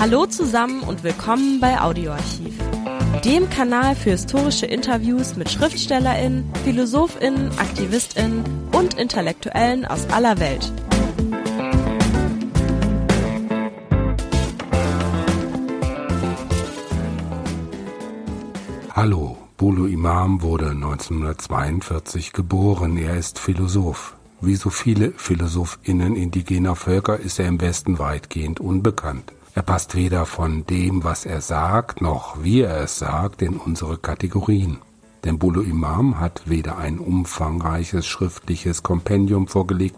Hallo zusammen und willkommen bei Audioarchiv, dem Kanal für historische Interviews mit Schriftstellerinnen, Philosophinnen, Aktivistinnen und Intellektuellen aus aller Welt. Hallo, Bulu Imam wurde 1942 geboren. Er ist Philosoph. Wie so viele PhilosophInnen indigener Völker ist er im Westen weitgehend unbekannt. Er passt weder von dem, was er sagt, noch wie er es sagt, in unsere Kategorien. Denn Bulu Imam hat weder ein umfangreiches schriftliches Kompendium vorgelegt,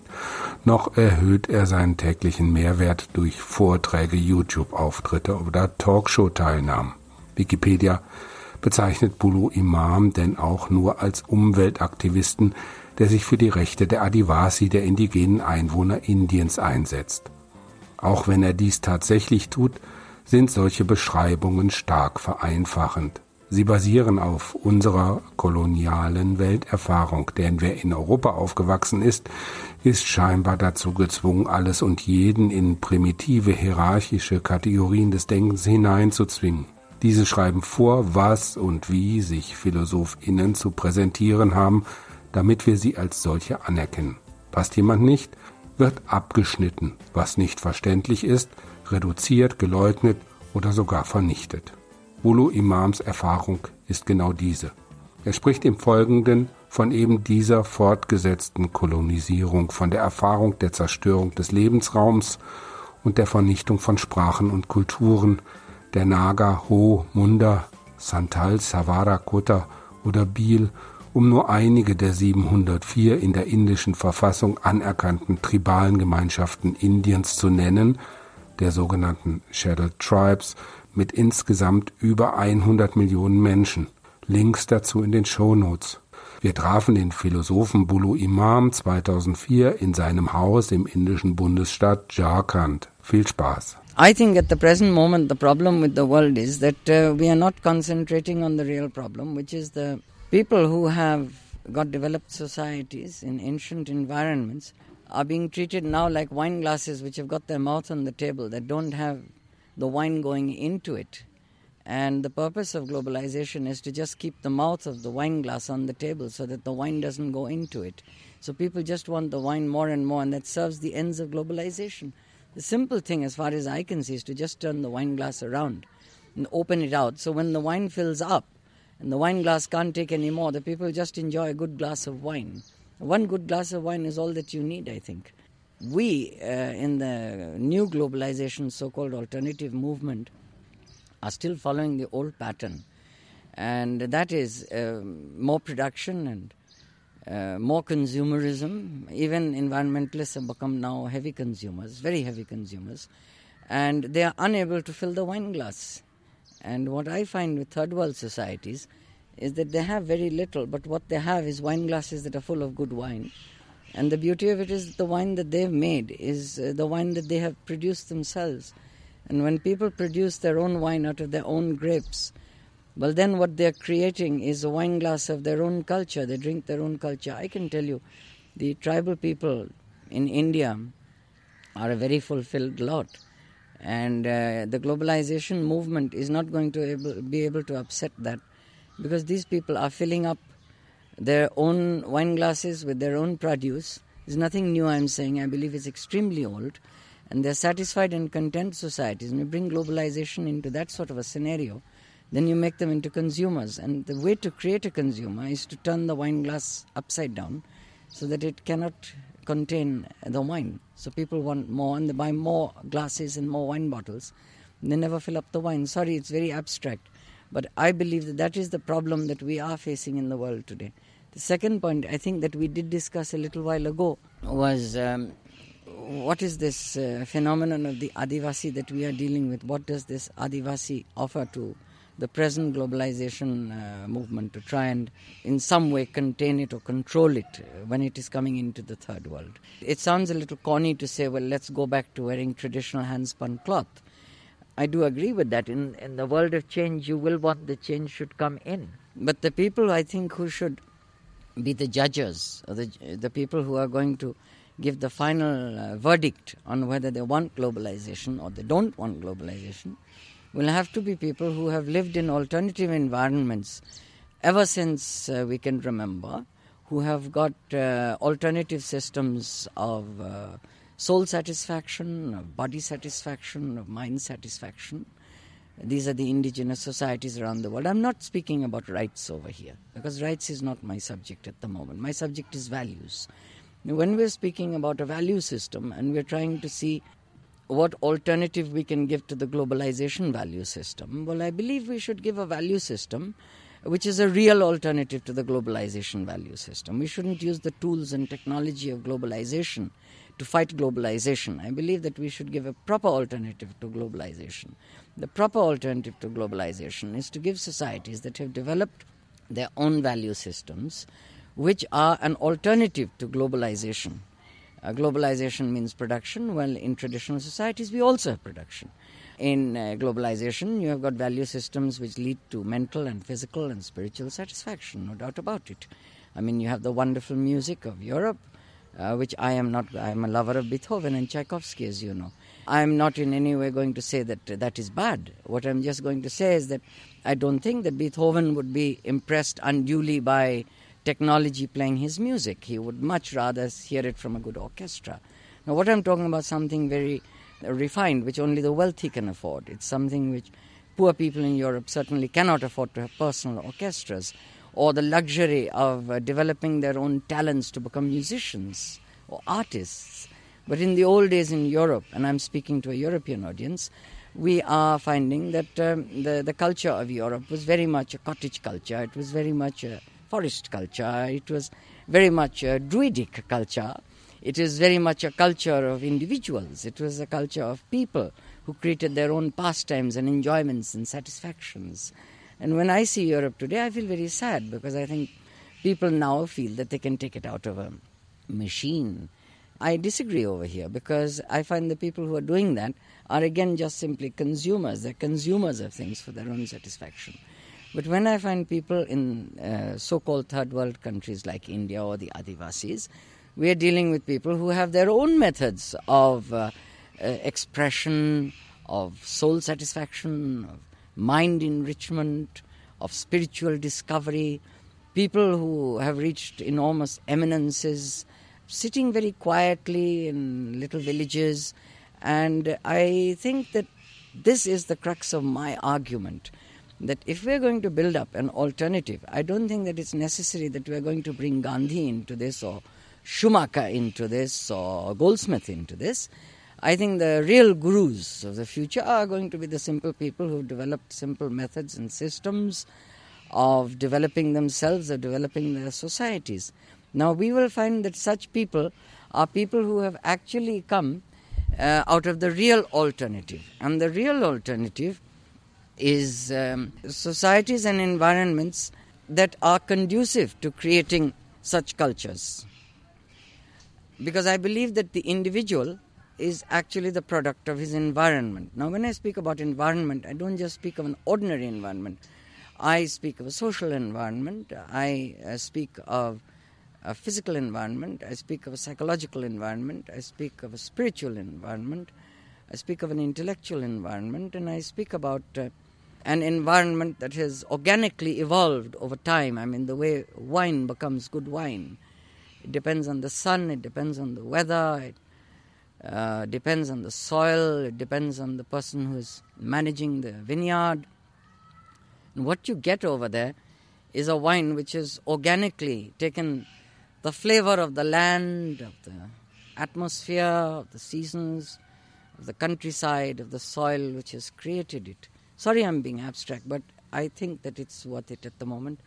noch erhöht er seinen täglichen Mehrwert durch Vorträge, YouTube-Auftritte oder Talkshow-Teilnahmen. Wikipedia bezeichnet Bulu Imam denn auch nur als Umweltaktivisten, der sich für die Rechte der Adivasi, der indigenen Einwohner Indiens, einsetzt. Auch wenn er dies tatsächlich tut, sind solche Beschreibungen stark vereinfachend. Sie basieren auf unserer kolonialen Welterfahrung, denn wer in Europa aufgewachsen ist, ist scheinbar dazu gezwungen, alles und jeden in primitive hierarchische Kategorien des Denkens hineinzuzwingen. Diese schreiben vor, was und wie sich PhilosophInnen zu präsentieren haben, damit wir sie als solche anerkennen. Passt jemand nicht, wird abgeschnitten, was nicht verständlich ist, reduziert, geleugnet oder sogar vernichtet. Bulu Imams Erfahrung ist genau diese. Er spricht im Folgenden von eben dieser fortgesetzten Kolonisierung, von der Erfahrung der Zerstörung des Lebensraums und der Vernichtung von Sprachen und Kulturen, der Naga, Ho, Munda, Santal, Savara, Kota oder Bil, um nur einige der 704 in der indischen Verfassung anerkannten tribalen Gemeinschaften Indiens zu nennen, der sogenannten Shadowed Tribes, mit insgesamt über 100 Millionen Menschen. Links dazu in den Shownotes. Wir trafen den Philosophen Bulu Imam 2004 in seinem Haus im indischen Bundesstaat Jharkhand. Viel Spaß. I people who have got developed societies in ancient environments are being treated now like wine glasses which have got their mouth on the table that don't have the wine going into it. And the purpose of globalization is to just keep the mouth of the wine glass on the table so that the wine doesn't go into it. So people just want the wine more and more, and that serves the ends of globalization. The simple thing, as far as I can see, is to just turn the wine glass around and open it out. So when the wine fills up and the wine glass can't take any more, the people just enjoy a good glass of wine. One good glass of wine is all that you need, I think. We, uh, in the new globalization, so called alternative movement, are still following the old pattern. And that is uh, more production and uh, more consumerism. Even environmentalists have become now heavy consumers, very heavy consumers, and they are unable to fill the wine glass. And what I find with third world societies is that they have very little, but what they have is wine glasses that are full of good wine. And the beauty of it is the wine that they've made is uh, the wine that they have produced themselves. And when people produce their own wine out of their own grapes, well, then what they're creating is a wine glass of their own culture. They drink their own culture. I can tell you, the tribal people in India are a very fulfilled lot. And uh, the globalization movement is not going to able, be able to upset that because these people are filling up their own wine glasses with their own produce. There's nothing new I'm saying. I believe it's extremely old. And they're satisfied and content societies. And you bring globalization into that sort of a scenario, then you make them into consumers. And the way to create a consumer is to turn the wine glass upside down so that it cannot contain the wine. So people want more and they buy more glasses and more wine bottles. They never fill up the wine. Sorry, it's very abstract. But I believe that that is the problem that we are facing in the world today. The second point I think that we did discuss a little while ago was um, what is this uh, phenomenon of the Adivasi that we are dealing with? What does this Adivasi offer to the present globalization uh, movement to try and in some way contain it or control it uh, when it is coming into the third world? It sounds a little corny to say, well, let's go back to wearing traditional handspun cloth. I do agree with that. In, in the world of change, you will want the change should come in. But the people I think who should be the judges, or the, the people who are going to give the final uh, verdict on whether they want globalization or they don't want globalization will have to be people who have lived in alternative environments ever since uh, we can remember, who have got uh, alternative systems of uh, soul satisfaction, of body satisfaction, of mind satisfaction. These are the indigenous societies around the world. I'm not speaking about rights over here because rights is not my subject at the moment. My subject is values. When we're speaking about a value system and we're trying to see what alternative we can give to the globalization value system, well, I believe we should give a value system which is a real alternative to the globalization value system. We shouldn't use the tools and technology of globalization to fight globalization. I believe that we should give a proper alternative to globalization. The proper alternative to globalization is to give societies that have developed their own value systems which are an alternative to globalization. Uh, globalization means production, well, in traditional societies, we also have production. In uh, globalization, you have got value systems which lead to mental and physical and spiritual satisfaction, no doubt about it. I mean, you have the wonderful music of Europe, uh, which I am not, I am a lover of Beethoven and Tchaikovsky, as you know. I am not in any way going to say that that is bad. What I'm just going to say is that I don't think that Beethoven would be impressed unduly by technology playing his music. He would much rather hear it from a good orchestra. Now, what I'm talking about something very refined, which only the wealthy can afford. It's something which poor people in Europe certainly cannot afford to have personal orchestras, or the luxury of uh, developing their own talents to become musicians or artists. But in the old days in Europe, and I'm speaking to a European audience, we are finding that um, the, the culture of Europe was very much a cottage culture. It was very much a forest culture. It was very much a druidic culture. It is very much a culture of individuals. It was a culture of people who created their own pastimes and enjoyments and satisfactions. And when I see Europe today, I feel very sad because I think people now feel that they can take it out of a machine. I disagree over here because I find the people who are doing that are again just simply consumers. They're consumers of things for their own satisfaction. But when I find people in uh, so called third world countries like India or the Adivasis, we are dealing with people who have their own methods of uh, uh, expression, of soul satisfaction, of mind enrichment, of spiritual discovery, people who have reached enormous eminences, sitting very quietly in little villages. And I think that this is the crux of my argument that if we're going to build up an alternative, I don't think that it's necessary that we're going to bring Gandhi into this or Schumacher into this or Goldsmith into this. I think the real gurus of the future are going to be the simple people who've developed simple methods and systems of developing themselves, of developing their societies. Now, we will find that such people are people who have actually come uh, out of the real alternative. And the real alternative is um, societies and environments that are conducive to creating such cultures. Because I believe that the individual is actually the product of his environment. Now, when I speak about environment, I don't just speak of an ordinary environment. I speak of a social environment, I uh, speak of a physical environment, I speak of a psychological environment, I speak of a spiritual environment, I speak of an intellectual environment, and I speak about uh, an environment that has organically evolved over time. I mean, the way wine becomes good wine. It depends on the sun, it depends on the weather, it uh, depends on the soil, it depends on the person who is managing the vineyard. And what you get over there is a wine which has organically taken the flavor of the land, of the atmosphere, of the seasons, of the countryside, of the soil which has created it. Sorry, I'm being abstract, but I think that it's worth it at the moment.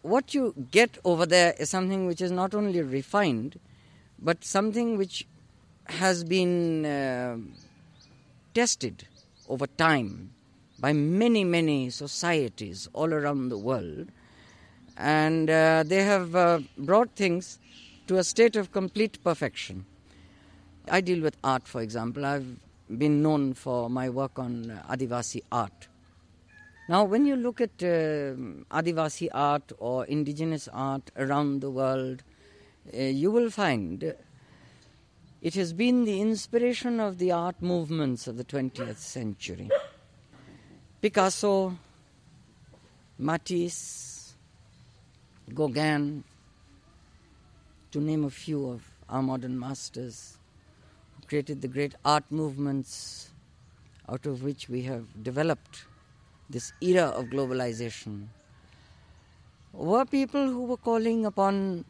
What you get over there is something which is not only refined, but something which has been uh, tested over time by many, many societies all around the world. And uh, they have uh, brought things to a state of complete perfection. I deal with art, for example. I've been known for my work on Adivasi art. Now, when you look at uh, Adivasi art or indigenous art around the world, uh, you will find it has been the inspiration of the art movements of the 20th century. Picasso, Matisse, Gauguin, to name a few of our modern masters, created the great art movements out of which we have developed this era of globalization, were people who were calling upon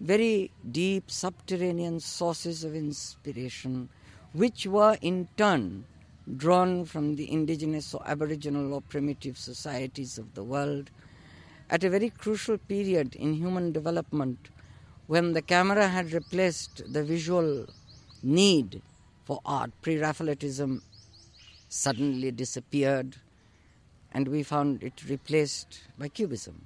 very deep subterranean sources of inspiration, which were in turn drawn from the indigenous or aboriginal or primitive societies of the world at a very crucial period in human development when the camera had replaced the visual need for art. Pre Raphaelitism suddenly disappeared and we found it replaced by Cubism.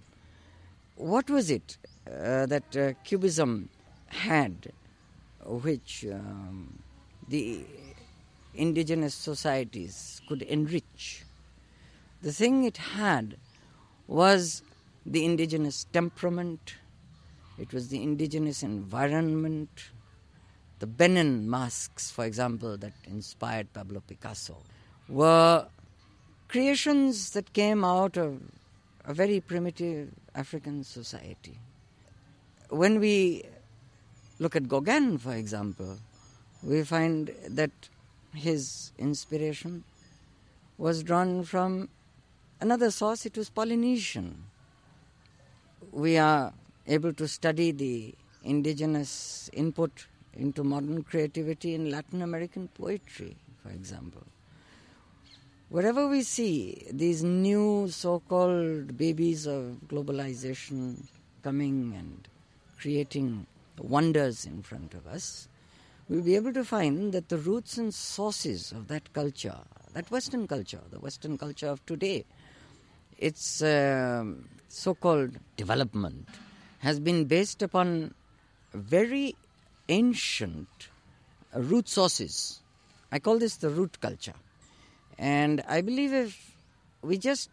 What was it uh, that uh, Cubism had, which um, the indigenous societies could enrich. The thing it had was the indigenous temperament, it was the indigenous environment, the Benin masks, for example, that inspired Pablo Picasso, were creations that came out of a very primitive African society. When we look at Gauguin, for example, we find that his inspiration was drawn from another source, it was Polynesian. We are able to study the indigenous input into modern creativity in Latin American poetry, for example. Wherever we see these new so called babies of globalization coming and creating wonders in front of us, we'll be able to find that the roots and sources of that culture, that Western culture, the Western culture of today, its uh, so called development has been based upon very ancient root sources. I call this the root culture. And I believe if we just,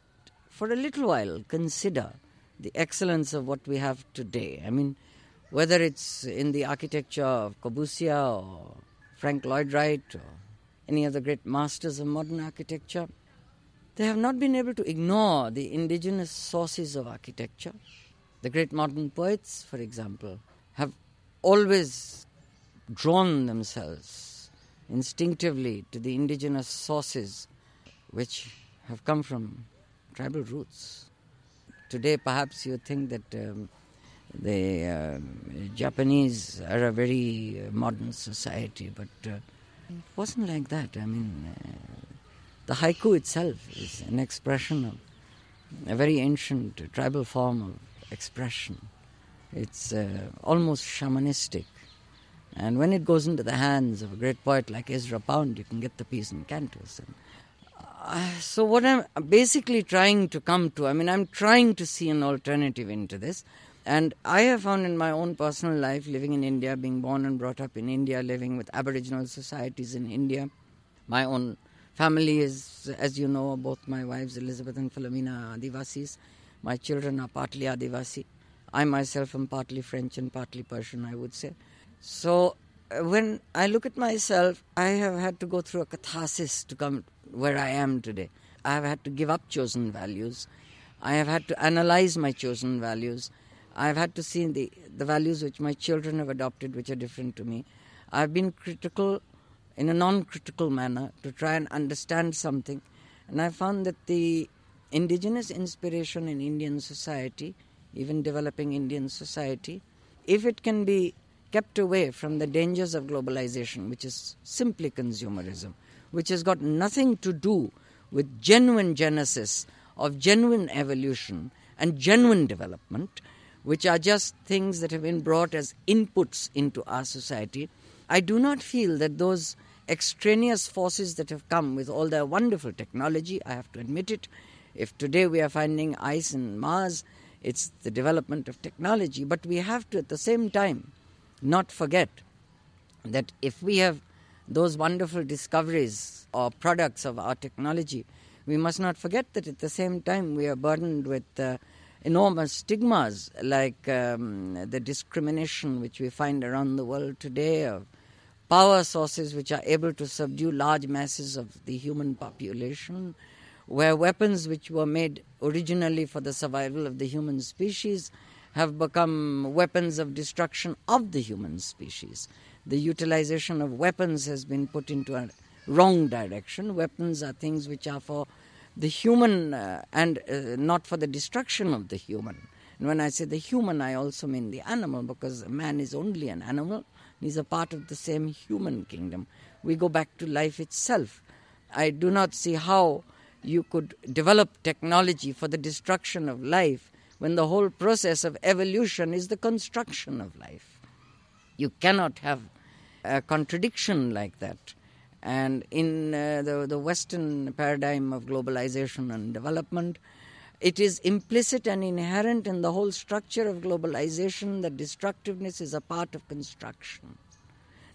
for a little while, consider the excellence of what we have today, I mean, whether it's in the architecture of Corbusier or Frank Lloyd Wright or any of the great masters of modern architecture, they have not been able to ignore the indigenous sources of architecture. The great modern poets, for example, have always drawn themselves instinctively to the indigenous sources which have come from tribal roots. Today, perhaps you think that um, the uh, Japanese are a very uh, modern society, but uh, it wasn't like that. I mean, uh, the haiku itself is an expression of a very ancient tribal form of expression. It's uh, almost shamanistic. And when it goes into the hands of a great poet like Ezra Pound, you can get the Pisan Cantos. And, uh, so, what I'm basically trying to come to, I mean, I'm trying to see an alternative into this. And I have found in my own personal life, living in India, being born and brought up in India, living with Aboriginal societies in India, my own family is, as you know, both my wives, Elizabeth and Philomena, are Adivasis. My children are partly Adivasi. I myself am partly French and partly Persian, I would say. So uh, when I look at myself, I have had to go through a catharsis to come where I am today. I have had to give up chosen values. I have had to analyze my chosen values. I've had to see the, the values which my children have adopted, which are different to me. I've been critical in a non critical manner to try and understand something. And I found that the indigenous inspiration in Indian society, even developing Indian society, if it can be kept away from the dangers of globalization, which is simply consumerism, which has got nothing to do with genuine genesis of genuine evolution and genuine development, which are just things that have been brought as inputs into our society, I do not feel that those extraneous forces that have come with all their wonderful technology, I have to admit it. If today we are finding ice in Mars, it's the development of technology, but we have to at the same time not forget that if we have those wonderful discoveries or products of our technology, we must not forget that at the same time we are burdened with uh, enormous stigmas like um, the discrimination which we find around the world today of power sources which are able to subdue large masses of the human population, where weapons which were made originally for the survival of the human species have become weapons of destruction of the human species. The utilization of weapons has been put into a wrong direction. Weapons are things which are for the human uh, and uh, not for the destruction of the human. And when I say the human, I also mean the animal because man is only an animal. He's a part of the same human kingdom. We go back to life itself. I do not see how you could develop technology for the destruction of life when the whole process of evolution is the construction of life. You cannot have a contradiction like that. And in uh, the, the Western paradigm of globalization and development, it is implicit and inherent in the whole structure of globalization that destructiveness is a part of construction.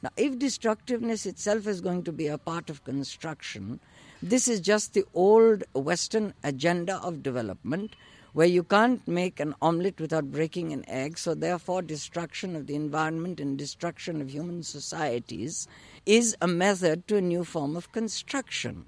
Now, if destructiveness itself is going to be a part of construction, this is just the old Western agenda of development where you can't make an omelette without breaking an egg, so therefore, destruction of the environment and destruction of human societies is a method to a new form of construction.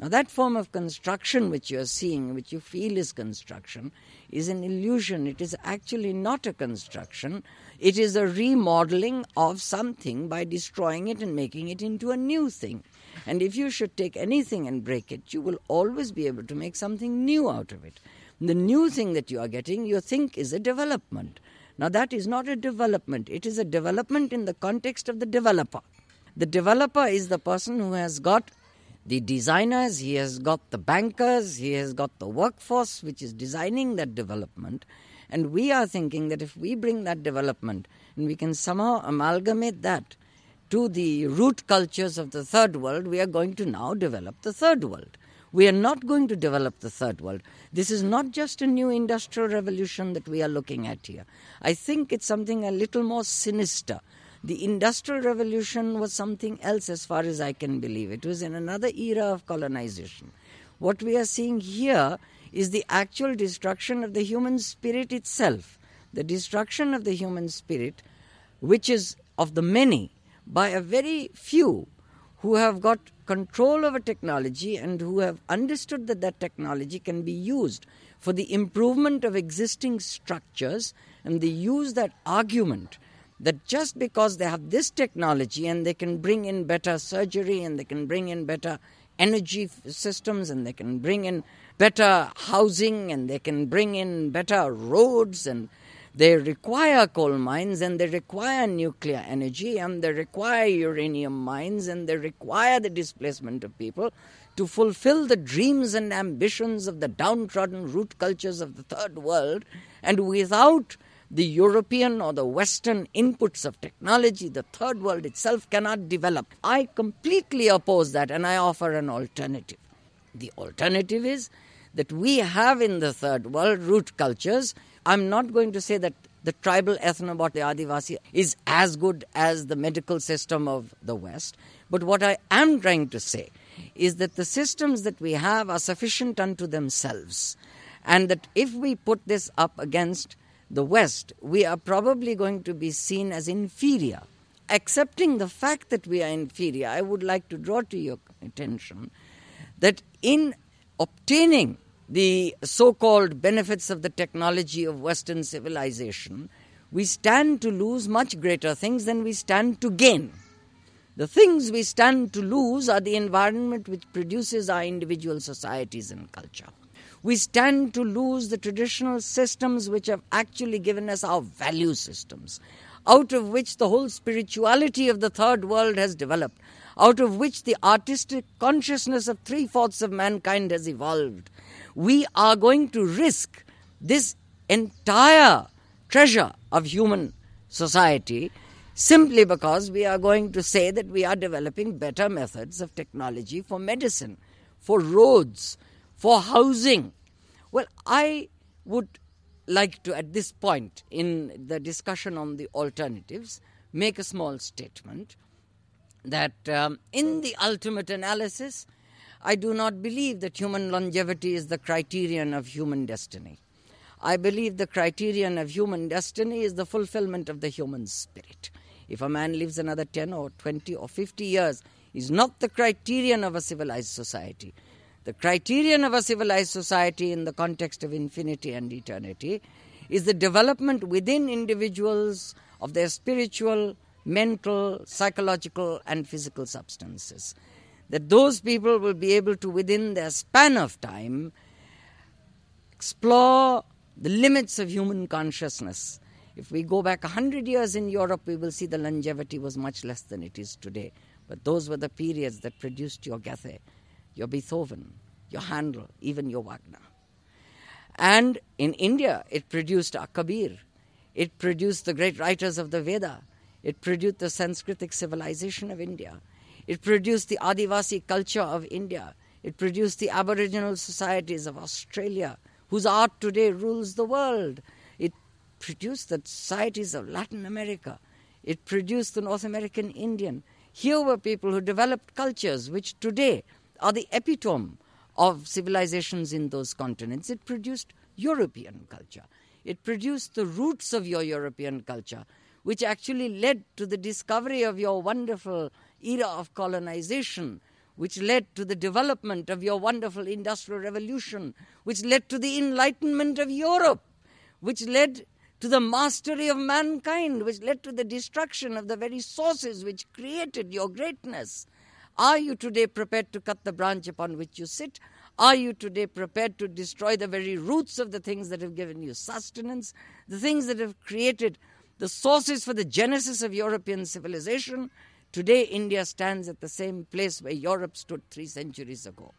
Now, that form of construction which you are seeing, which you feel is construction, is an illusion. It is actually not a construction. It is a remodeling of something by destroying it and making it into a new thing. And if you should take anything and break it, you will always be able to make something new out of it. The new thing that you are getting, you think is a development. Now, that is not a development, it is a development in the context of the developer. The developer is the person who has got the designers, he has got the bankers, he has got the workforce which is designing that development. And we are thinking that if we bring that development and we can somehow amalgamate that to the root cultures of the third world, we are going to now develop the third world. We are not going to develop the third world. This is not just a new industrial revolution that we are looking at here. I think it's something a little more sinister. The Industrial Revolution was something else, as far as I can believe. It was in another era of colonization. What we are seeing here is the actual destruction of the human spirit itself. The destruction of the human spirit, which is of the many, by a very few who have got control over technology and who have understood that that technology can be used for the improvement of existing structures and they use that argument that just because they have this technology and they can bring in better surgery and they can bring in better energy systems and they can bring in better housing and they can bring in better roads and they require coal mines and they require nuclear energy and they require uranium mines and they require the displacement of people to fulfill the dreams and ambitions of the downtrodden root cultures of the third world and without the European or the Western inputs of technology, the third world itself cannot develop. I completely oppose that and I offer an alternative. The alternative is that we have in the third world root cultures. I'm not going to say that the tribal ethnobot, the Adivasi, is as good as the medical system of the West. But what I am trying to say is that the systems that we have are sufficient unto themselves. And that if we put this up against the West, we are probably going to be seen as inferior. Accepting the fact that we are inferior, I would like to draw to your attention that in obtaining the so called benefits of the technology of Western civilization, we stand to lose much greater things than we stand to gain. The things we stand to lose are the environment which produces our individual societies and culture we stand to lose the traditional systems which have actually given us our value systems, out of which the whole spirituality of the third world has developed, out of which the artistic consciousness of three fourths of mankind has evolved. We are going to risk this entire treasure of human society simply because we are going to say that we are developing better methods of technology for medicine, for roads, for housing. Well, I would like to, at this point in the discussion on the alternatives, make a small statement that um, in the ultimate analysis, I do not believe that human longevity is the criterion of human destiny. I believe the criterion of human destiny is the fulfillment of the human spirit. if a man lives another 10 or 20 or 50 years, is not the criterion of a civilized society. The criterion of a civilized society in the context of infinity and eternity is the development within individuals of their spiritual, mental, psychological, and physical substances. That those people will be able to, within their span of time, explore the limits of human consciousness. If we go back a hundred years in Europe, we will see the longevity was much less than it is today. But those were the periods that produced your Goethe, your Beethoven, your Handel, even your Wagner. And in India, it produced a Kabir. It produced the great writers of the Veda. It produced the Sanskritic civilization of India. It produced the Adivasi culture of India. It produced the Aboriginal societies of Australia, whose art today rules the world. It produced the societies of Latin America. It produced the North American Indian. Here were people who developed cultures which today are the epitome of civilizations in those continents. It produced European culture. It produced the roots of your European culture, which actually led to the discovery of your wonderful era of colonization, which led to the development of your wonderful industrial revolution, which led to the enlightenment of Europe, which led to the mastery of mankind, which led to the destruction of the very sources which created your greatness. Are you today prepared to cut the branch upon which you sit? Are you today prepared to destroy the very roots of the things that have given you sustenance, the things that have created the sources for the genesis of European civilization? Today, India stands at the same place where Europe stood three centuries ago.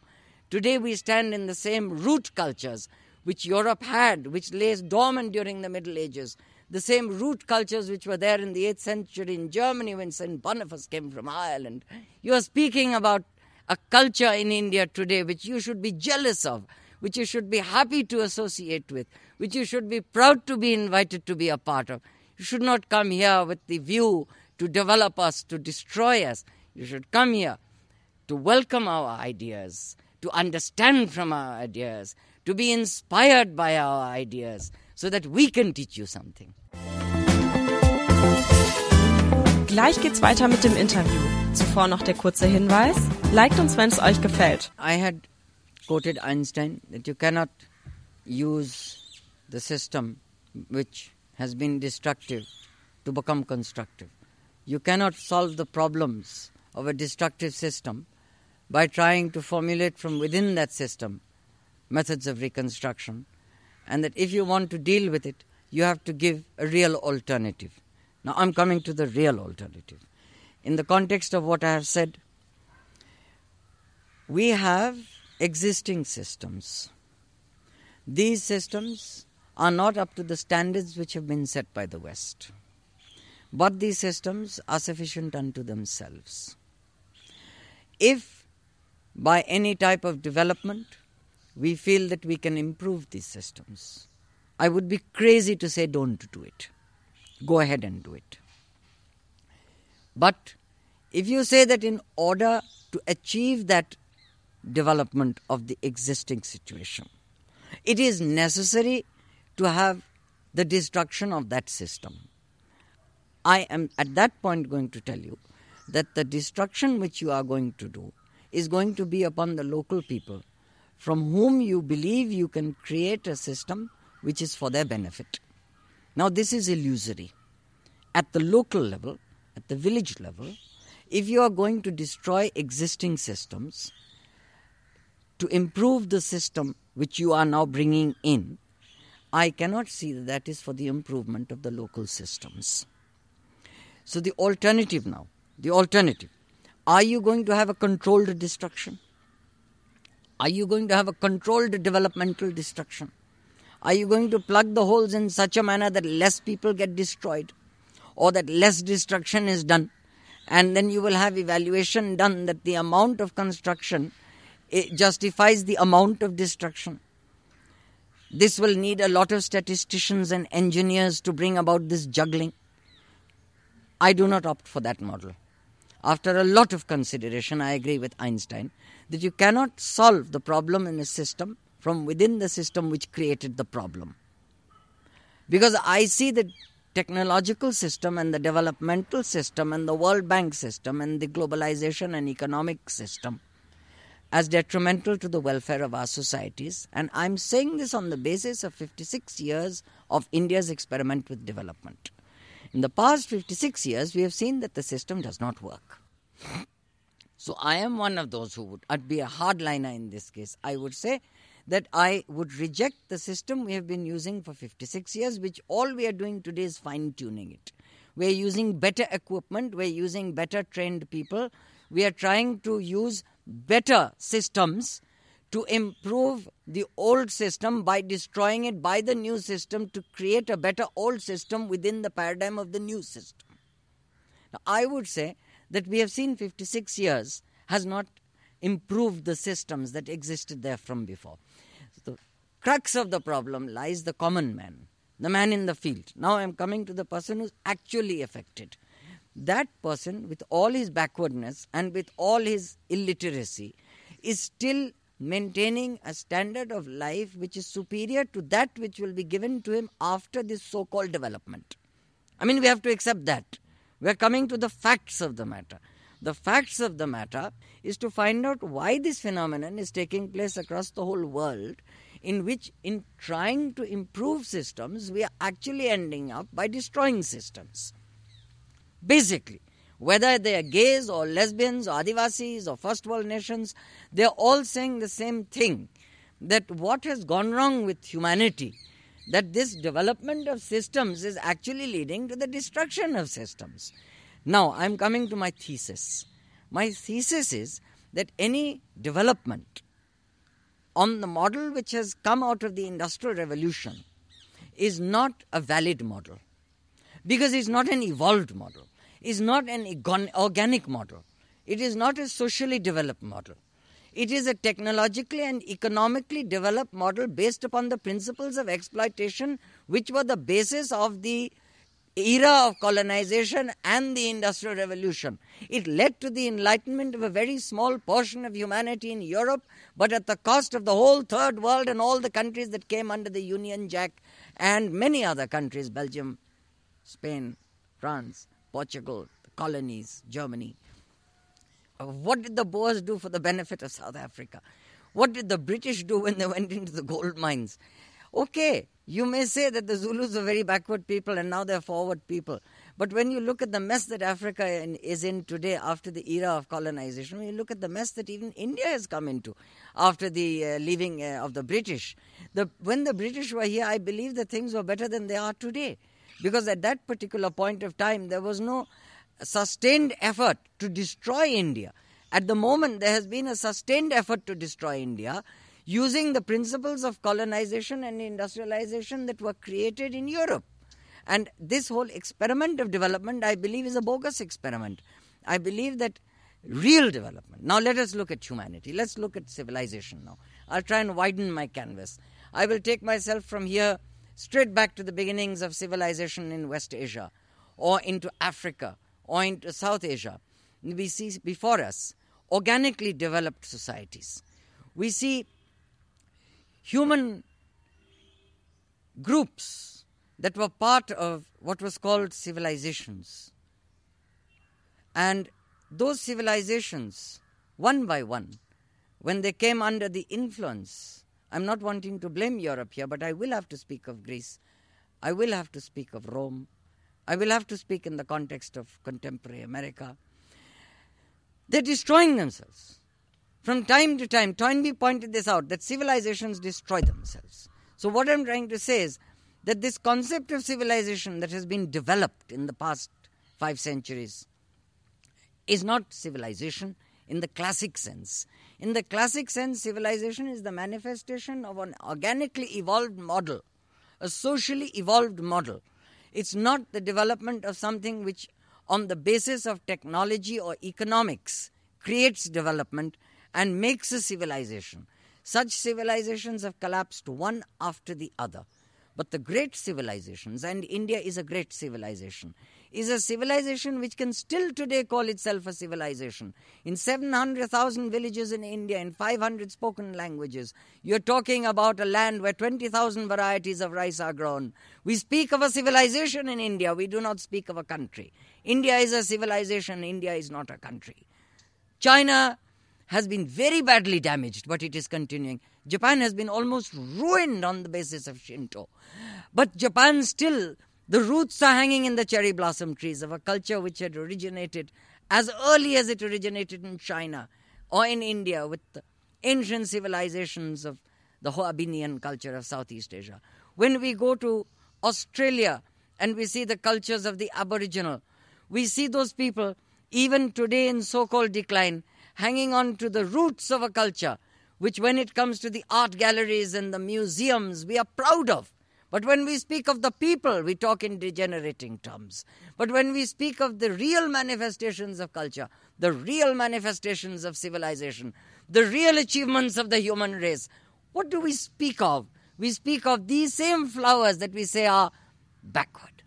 Today, we stand in the same root cultures which Europe had, which lays dormant during the Middle Ages, the same root cultures which were there in the 8th century in Germany when St. Boniface came from Ireland. You are speaking about a culture in India today which you should be jealous of, which you should be happy to associate with, which you should be proud to be invited to be a part of. You should not come here with the view to develop us, to destroy us. You should come here to welcome our ideas, to understand from our ideas, to be inspired by our ideas, so that we can teach you something. Gleich geht's weiter mit dem Interview. Zuvor noch der kurze Hinweis. Liked uns, wenn es euch gefällt. I had quoted Einstein that you cannot use the system which has been destructive to become constructive. You cannot solve the problems of a destructive system by trying to formulate from within that system methods of reconstruction, and that if you want to deal with it, you have to give a real alternative. Now, I'm coming to the real alternative. In the context of what I have said, we have existing systems. These systems are not up to the standards which have been set by the West. But these systems are sufficient unto themselves. If by any type of development we feel that we can improve these systems, I would be crazy to say don't do it. Go ahead and do it. But if you say that in order to achieve that development of the existing situation, it is necessary to have the destruction of that system. I am at that point going to tell you that the destruction which you are going to do is going to be upon the local people from whom you believe you can create a system which is for their benefit. Now, this is illusory. At the local level, at the village level, if you are going to destroy existing systems to improve the system which you are now bringing in, I cannot see that that is for the improvement of the local systems. So, the alternative now, the alternative, are you going to have a controlled destruction? Are you going to have a controlled developmental destruction? Are you going to plug the holes in such a manner that less people get destroyed or that less destruction is done? And then you will have evaluation done that the amount of construction justifies the amount of destruction. This will need a lot of statisticians and engineers to bring about this juggling. I do not opt for that model. After a lot of consideration, I agree with Einstein that you cannot solve the problem in a system from within the system which created the problem. Because I see the technological system and the developmental system and the World Bank system and the globalization and economic system as detrimental to the welfare of our societies. And I'm saying this on the basis of 56 years of India's experiment with development. In the past 56 years, we have seen that the system does not work. So I am one of those who would I'd be a hardliner in this case. I would say that I would reject the system we have been using for 56 years, which all we are doing today is fine tuning it. We're using better equipment, we're using better trained people, we are trying to use better systems to improve the old system by destroying it by the new system to create a better old system within the paradigm of the new system. Now, I would say that we have seen 56 years has not improved the systems that existed there from before. The crux of the problem lies the common man, the man in the field. Now I am coming to the person who's actually affected that person, with all his backwardness and with all his illiteracy, is still maintaining a standard of life which is superior to that which will be given to him after this so called development. I mean, we have to accept that. We are coming to the facts of the matter. The facts of the matter is to find out why this phenomenon is taking place across the whole world, in which, in trying to improve systems, we are actually ending up by destroying systems. Basically, whether they are gays or lesbians or Adivasis or first world nations, they are all saying the same thing that what has gone wrong with humanity, that this development of systems is actually leading to the destruction of systems. Now, I'm coming to my thesis. My thesis is that any development on the model which has come out of the Industrial Revolution is not a valid model because it's not an evolved model is not an organic model. It is not a socially developed model. It is a technologically and economically developed model based upon the principles of exploitation, which were the basis of the era of colonization and the Industrial Revolution. It led to the enlightenment of a very small portion of humanity in Europe, but at the cost of the whole Third World and all the countries that came under the Union Jack and many other countries Belgium, Spain, France, Portugal, the colonies, Germany. Uh, what did the Boers do for the benefit of South Africa? What did the British do when they went into the gold mines? Okay, you may say that the Zulus are very backward people and now they're forward people. But when you look at the mess that Africa is in today after the era of colonization, when you look at the mess that even India has come into after the uh, leaving uh, of the British, the, when the British were here, I believe that things were better than they are today. Because at that particular point of time, there was no sustained effort to destroy India. At the moment, there has been a sustained effort to destroy India using the principles of colonization and industrialization that were created in Europe. And this whole experiment of development, I believe, is a bogus experiment. I believe that real development. Now, let us look at humanity. Let's look at civilization now. I'll try and widen my canvas. I will take myself from here straight back to the beginnings of civilization in West Asia, or into Africa, or into South Asia. We see before us organically developed societies. We see human groups that were part of what was called civilizations. And those civilizations, one by one, when they came under the influence I'm not wanting to blame Europe here, but I will have to speak of Greece. I will have to speak of Rome. I will have to speak in the context of contemporary America. They're destroying themselves. From time to time, Toynbee pointed this out that civilizations destroy themselves. So, what I'm trying to say is that this concept of civilization that has been developed in the past five centuries is not civilization in the classic sense. In the classic sense, civilization is the manifestation of an organically evolved model, a socially evolved model. It's not the development of something which, on the basis of technology or economics, creates development and makes a civilization. Such civilizations have collapsed one after the other. But the great civilizations, and India is a great civilization, is a civilization which can still today call itself a civilization. In 700,000 villages in India, in 500 spoken languages, you're talking about a land where 20,000 varieties of rice are grown. We speak of a civilization in India, we do not speak of a country. India is a civilization, India is not a country. China has been very badly damaged, but it is continuing. Japan has been almost ruined on the basis of Shinto. But Japan still the roots are hanging in the cherry blossom trees of a culture which had originated as early as it originated in China or in India with the ancient civilizations of the Hoabinhian culture of Southeast Asia. When we go to Australia and we see the cultures of the Aboriginal, we see those people, even today in so called decline, hanging on to the roots of a culture, which, when it comes to the art galleries and the museums, we are proud of. But when we speak of the people, we talk in degenerating terms. But when we speak of the real manifestations of culture, the real manifestations of civilization, the real achievements of the human race, what do we speak of? We speak of these same flowers that we say are backward,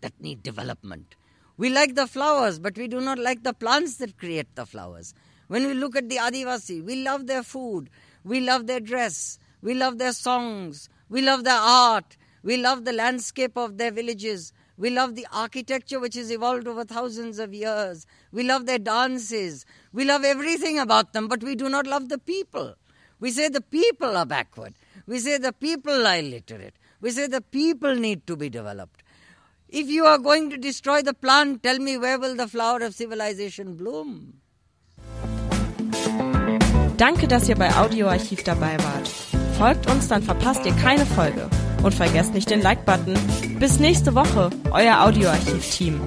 that need development. We like the flowers, but we do not like the plants that create the flowers. When we look at the Adivasi, we love their food, we love their dress, we love their songs, we love their art. We love the landscape of their villages. We love the architecture which has evolved over thousands of years. We love their dances. We love everything about them, but we do not love the people. We say the people are backward. We say the people are illiterate. We say the people need to be developed. If you are going to destroy the plant, tell me where will the flower of civilization bloom? Danke, dass ihr bei Audioarchiv dabei wart. Folgt uns, dann verpasst ihr keine Folge. Und vergesst nicht den Like-Button. Bis nächste Woche, euer Audioarchiv-Team.